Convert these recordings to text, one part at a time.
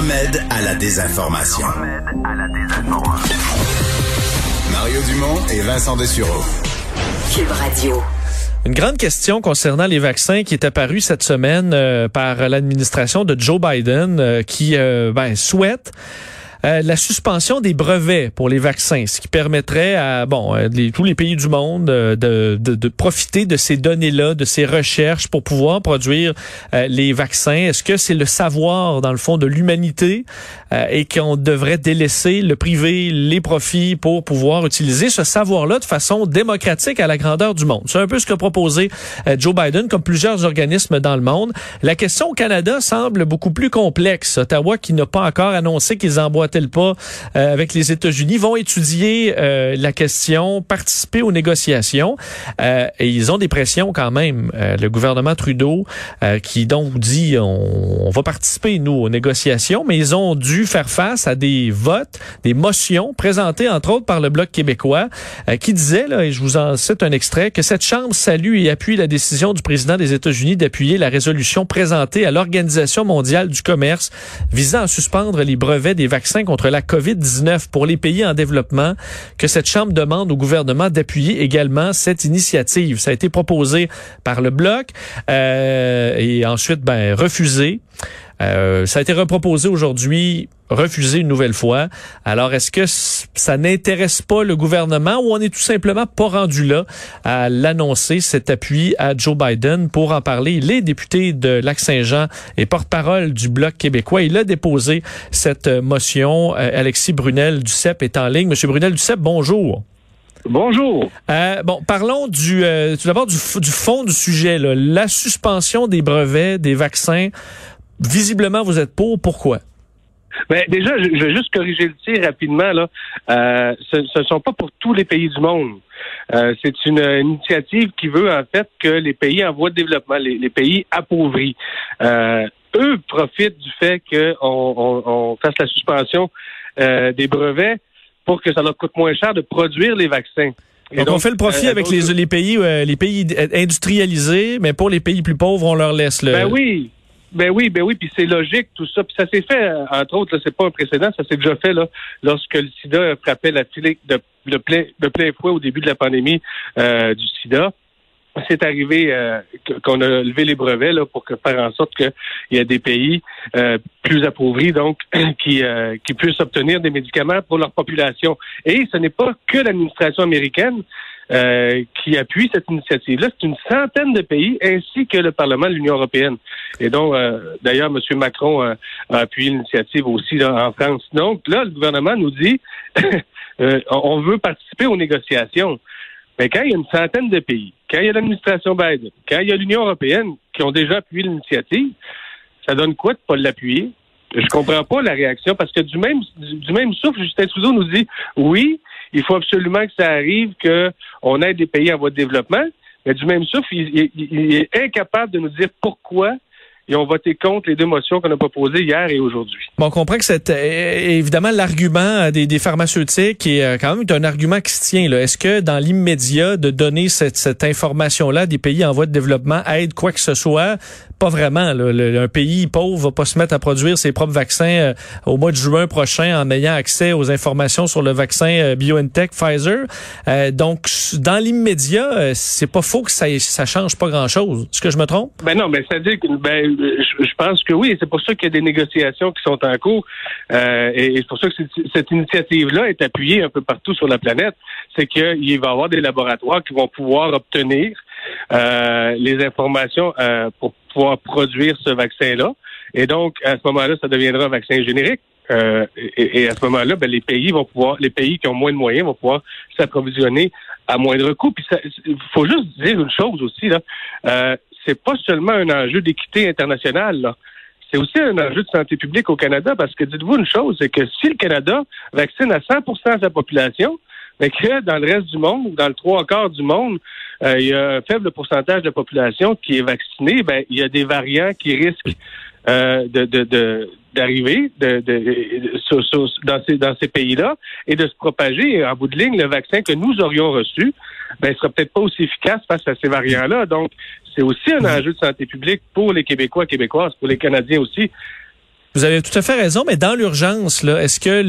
Le remède à la désinformation. Mario Dumont et Vincent Dessureau. Cube Radio. Une grande question concernant les vaccins qui est apparue cette semaine euh, par l'administration de Joe Biden euh, qui euh, ben, souhaite euh, la suspension des brevets pour les vaccins, ce qui permettrait à bon euh, tous les pays du monde euh, de, profiter de ces données-là, de ces recherches pour pouvoir produire les vaccins. Est-ce que c'est le savoir dans le fond de l'humanité et qu'on devrait délaisser le privé, les profits pour pouvoir utiliser ce savoir-là de façon démocratique à la grandeur du monde? C'est un peu ce que proposé Joe Biden, comme plusieurs organismes dans le monde. La question au Canada semble beaucoup plus complexe. Ottawa qui n'a pas encore annoncé qu'ils envoient t pas euh, avec les États-Unis, vont étudier euh, la question, participer aux négociations. Euh, et ils ont des pressions quand même. le gouvernement Trudeau, qui donc dit on, on, va participer, nous, aux négociations, mais ils ont dû faire face à des votes, des motions présentées, entre autres, par le Bloc québécois, qui disait, là, et je vous en cite un extrait, que cette Chambre salue et appuie la décision du président des États-Unis d'appuyer la résolution présentée à l'Organisation mondiale du commerce visant à suspendre les brevets des vaccins contre la COVID-19 pour les pays en développement, que cette Chambre demande au gouvernement d'appuyer également cette initiative. Ça a été proposé par le Bloc euh, et ensuite ben, refusé. Euh, ça a été reproposé aujourd'hui, refusé une nouvelle fois. Alors, est-ce que ça n'intéresse pas le gouvernement ou on est tout simplement pas rendu là à l'annoncer, cet appui à Joe Biden pour en parler? Les députés de Lac-Saint-Jean et porte-parole du Bloc québécois, il a déposé cette motion. Euh, Alexis Brunel du CEP est en ligne. Monsieur Brunel du CEP, bonjour. Bonjour. Euh, bon, parlons du euh, tout d'abord du, du, fond du sujet, là, la suspension des brevets des vaccins visiblement, vous êtes pour. Pourquoi? Ben, déjà, je, vais juste corriger le tir rapidement. Là. Euh, ce ne sont pas pour tous les pays du monde. Euh, c'est une initiative qui veut en fait que les pays en voie de développement, les, pays appauvris, euh, eux profitent du fait qu'on on, on fasse la suspension des brevets pour que ça leur coûte moins cher de produire les vaccins. donc, on fait le profit avec les, les pays les pays industrialisés, mais pour les pays plus pauvres, on leur laisse le. Ben oui, ben oui, ben oui, puis c'est logique tout ça. Puis ça s'est fait, euh, entre autres, c'est pas un précédent, ça s'est déjà fait là, lorsque le SIDA frappait la file de, de, plein, de fouet au début de la pandémie euh, du SIDA. C'est arrivé euh, qu'on a levé les brevets là, pour faire en sorte qu'il y ait des pays plus appauvris, donc, qui, qui puissent obtenir des médicaments pour leur population. Et ce n'est pas que l'administration américaine euh, qui appuie cette initiative-là. C'est une centaine de pays ainsi que le Parlement de l'Union européenne. Et donc, euh, d'ailleurs, M. Macron a appuyé l'initiative aussi en France. Donc, là, le gouvernement nous dit euh, on veut participer aux négociations. Mais quand il y a une centaine de pays, quand il y a l'administration Biden, quand il y a l'Union européenne qui ont déjà appuyé l'initiative, ça donne quoi de pas l'appuyer? Je comprends pas la réaction parce que du même du même souffle, Justin Trudeau nous dit oui, il faut absolument que ça arrive qu'on aide les pays en voie de développement, mais du même souffle, il est incapable de nous dire pourquoi ils ont voté contre les deux motions qu'on a proposées hier et aujourd'hui. Bon, on comprend que c'est euh, évidemment l'argument des, des, pharmaceutiques est euh, quand même un argument qui se tient. Est-ce que dans l'immédiat de donner cette, cette information-là des pays en voie de développement aide quoi que ce soit? Pas vraiment. Là. un pays pauvre va pas se mettre à produire ses propres vaccins euh, au mois de juin prochain en ayant accès aux informations sur le vaccin BioNTech, Pfizer. donc, dans l'immédiat, c'est pas faux que ça, ça change pas grand-chose. Est-ce que je me trompe? Ben non, mais ça dit que ben, je, pense que oui. C'est pour ça qu'il y a des négociations qui sont en cours. Euh, et, c'est pour ça que cette initiative-là est appuyée un peu partout sur la planète. C'est qu'il va y avoir des laboratoires qui vont pouvoir obtenir euh, les informations euh, pour pouvoir produire ce vaccin-là. Et donc, à ce moment-là, ça deviendra un vaccin générique. et, à ce moment-là, ben, les pays vont pouvoir, les pays qui ont moins de moyens vont pouvoir s'approvisionner à moindre coût. Puis il faut juste dire une chose aussi là c'est pas seulement un enjeu d'équité internationale. c'est aussi un enjeu de santé publique au Canada parce que dites-vous une chose, c'est que si le Canada vaccine à 100% de sa population, mais que dans le reste du monde, ou dans le trois quarts du monde, euh, il y a un faible pourcentage de la population qui est vaccinée, ben il y a des variants qui risquent euh, de, de, d'arriver de, de, dans ces, dans ces pays-là et de se propager. En bout de ligne, le vaccin que nous aurions reçu ben, sera peut-être pas aussi efficace face à ces variants-là. Donc, c'est aussi un enjeu de santé publique pour les Québécois, Québécoises, pour les Canadiens aussi. Vous avez tout à fait raison, mais dans l'urgence, est-ce que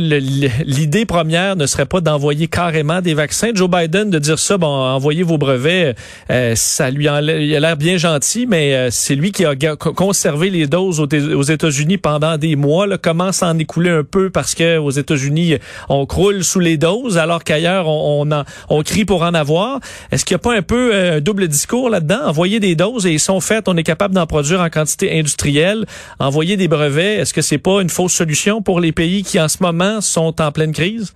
l'idée première ne serait pas d'envoyer carrément des vaccins? Joe Biden de dire ça, bon, envoyez vos brevets, euh, ça lui a l'air bien gentil, mais euh, c'est lui qui a conservé les doses aux, États-Unis pendant des mois. Là, commence à en écouler un peu parce que aux États-Unis, on croule sous les doses, alors qu'ailleurs, on, on, on crie pour en avoir. Est-ce qu'il n'y a pas un peu euh, un double discours là-dedans? Envoyer des doses et ils sont faites, on est capable d'en produire en quantité industrielle. Envoyer des brevets, est-ce que c'est pas une fausse solution pour les pays qui en ce moment sont en pleine crise?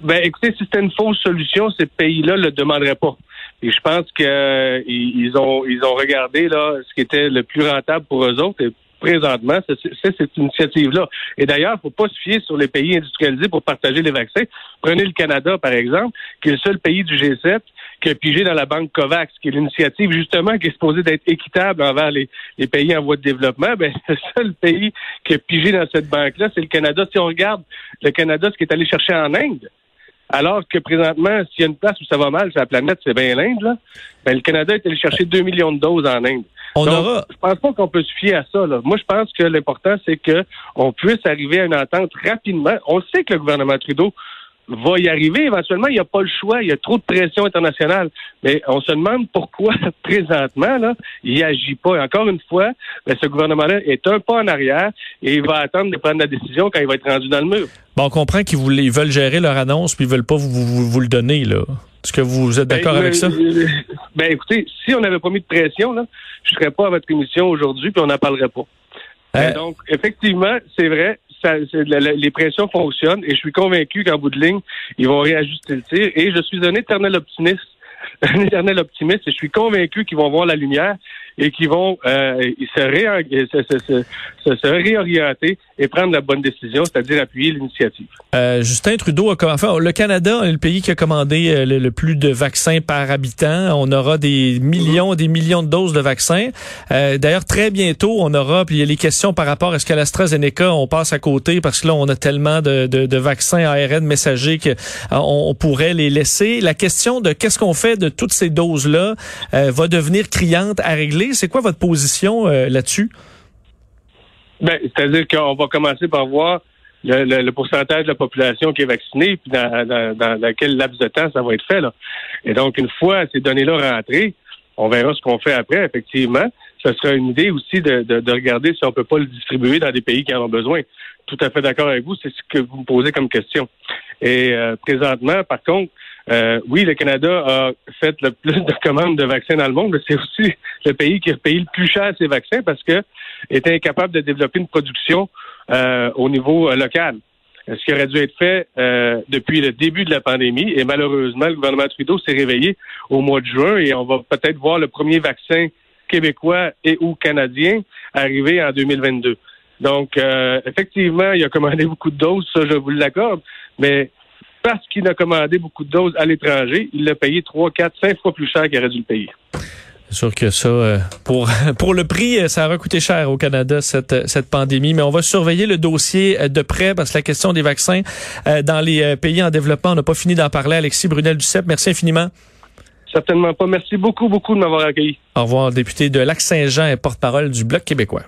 Ben, écoutez, si c'était une fausse solution, ces pays-là le demanderaient pas. Et je pense qu'ils euh, ils ont ils ont regardé là ce qui était le plus rentable pour eux autres. Et présentement, c'est cette initiative-là. Et d'ailleurs, il ne faut pas se fier sur les pays industrialisés pour partager les vaccins. Prenez le Canada, par exemple, qui est le seul pays du G7 qui a pigé dans la banque COVAX, qui est l'initiative justement qui est supposée d'être équitable envers les, pays en voie de développement. Ben, le seul pays qui a pigé dans cette banque-là, c'est le Canada. Si on regarde le Canada, ce qui est allé chercher en Inde, alors que présentement, s'il y a une place où ça va mal sur la planète, c'est bien l'Inde, là. Ben, le Canada est allé chercher 2 millions de doses en Inde. On aura... Je pense pas qu'on peut se fier à ça. Là. Moi, je pense que l'important, c'est que on puisse arriver à une entente rapidement. On sait que le gouvernement Trudeau va y arriver éventuellement. Il n'y a pas le choix. Il y a trop de pression internationale. Mais on se demande pourquoi, présentement, là, il agit pas. Et encore une fois, ben, ce gouvernement-là est un pas en arrière et il va attendre de prendre la décision quand il va être rendu dans le mur. Bon, on comprend qu'ils veulent gérer leur annonce puis ils veulent pas vous, vous, le donner, là. Est-ce que vous êtes d'accord ben, avec ça? Ben, écoutez, si on n'avait pas mis de pression, là, je serais pas à votre émission aujourd'hui puis on n'en parlerait pas. Euh, donc, effectivement, c'est vrai, les pressions fonctionnent et je suis convaincu qu'en bout de ligne, ils vont réajuster le tir. Et je suis un éternel optimiste, un éternel optimiste et je suis convaincu qu'ils vont voir la lumière et qui vont euh, se, réorienter et prendre la bonne décision, c'est-à-dire appuyer l'initiative. Euh, Justin Trudeau a enfin, le Canada est le pays qui a commandé euh, le, plus de vaccins par habitant. On aura des millions, des millions de doses de vaccins. Euh, D'ailleurs, très bientôt, on aura, puis il y a les questions par rapport à ce qu'à l'AstraZeneca, on passe à côté parce que là, on a tellement de, de, de vaccins ARN messagers qu'on euh, on pourrait les laisser. La question de qu'est-ce qu'on fait de toutes ces doses-là euh, va devenir criante à régler c'est quoi votre position euh, là-dessus? Ben, c'est-à-dire qu'on va commencer par voir le, pourcentage de la population qui est vaccinée, puis dans, quel laps de temps ça va être fait. Et donc, une fois ces données-là rentrées, on verra ce qu'on fait après, effectivement. Ce sera une idée aussi de, regarder si on peut pas le distribuer dans des pays qui en ont besoin. Tout à fait d'accord avec vous, c'est ce que vous me posez comme question. Et euh, présentement, par contre, euh, oui, le Canada a fait le plus de commandes de vaccins dans le monde, mais c'est aussi le pays qui a payé le plus cher ces vaccins parce que était incapable de développer une production euh, au niveau euh, local. Ce qui aurait dû être fait depuis le début de la pandémie. Et malheureusement, le gouvernement Trudeau s'est réveillé au mois de juin et on va peut-être voir le premier vaccin québécois et ou canadien arriver en 2022. Donc, effectivement, il a commandé beaucoup de doses, ça je vous l'accorde, mais parce qu'il a commandé beaucoup de doses à l'étranger, il l'a payé 3, 4, 5 fois plus cher qu'il aurait dû le payer. C'est sûr que ça, euh, pour pour le prix, euh, ça aurait coûté cher au Canada cette cette pandémie. Mais on va surveiller le dossier euh, de près parce que la question des vaccins dans les pays en développement, on n'a pas fini d'en parler. Alexis Brunel Duceppe, merci infiniment. Certainement pas. Merci beaucoup, beaucoup de m'avoir accueilli. Au revoir, député de Lac-Saint-Jean et porte-parole du Bloc québécois.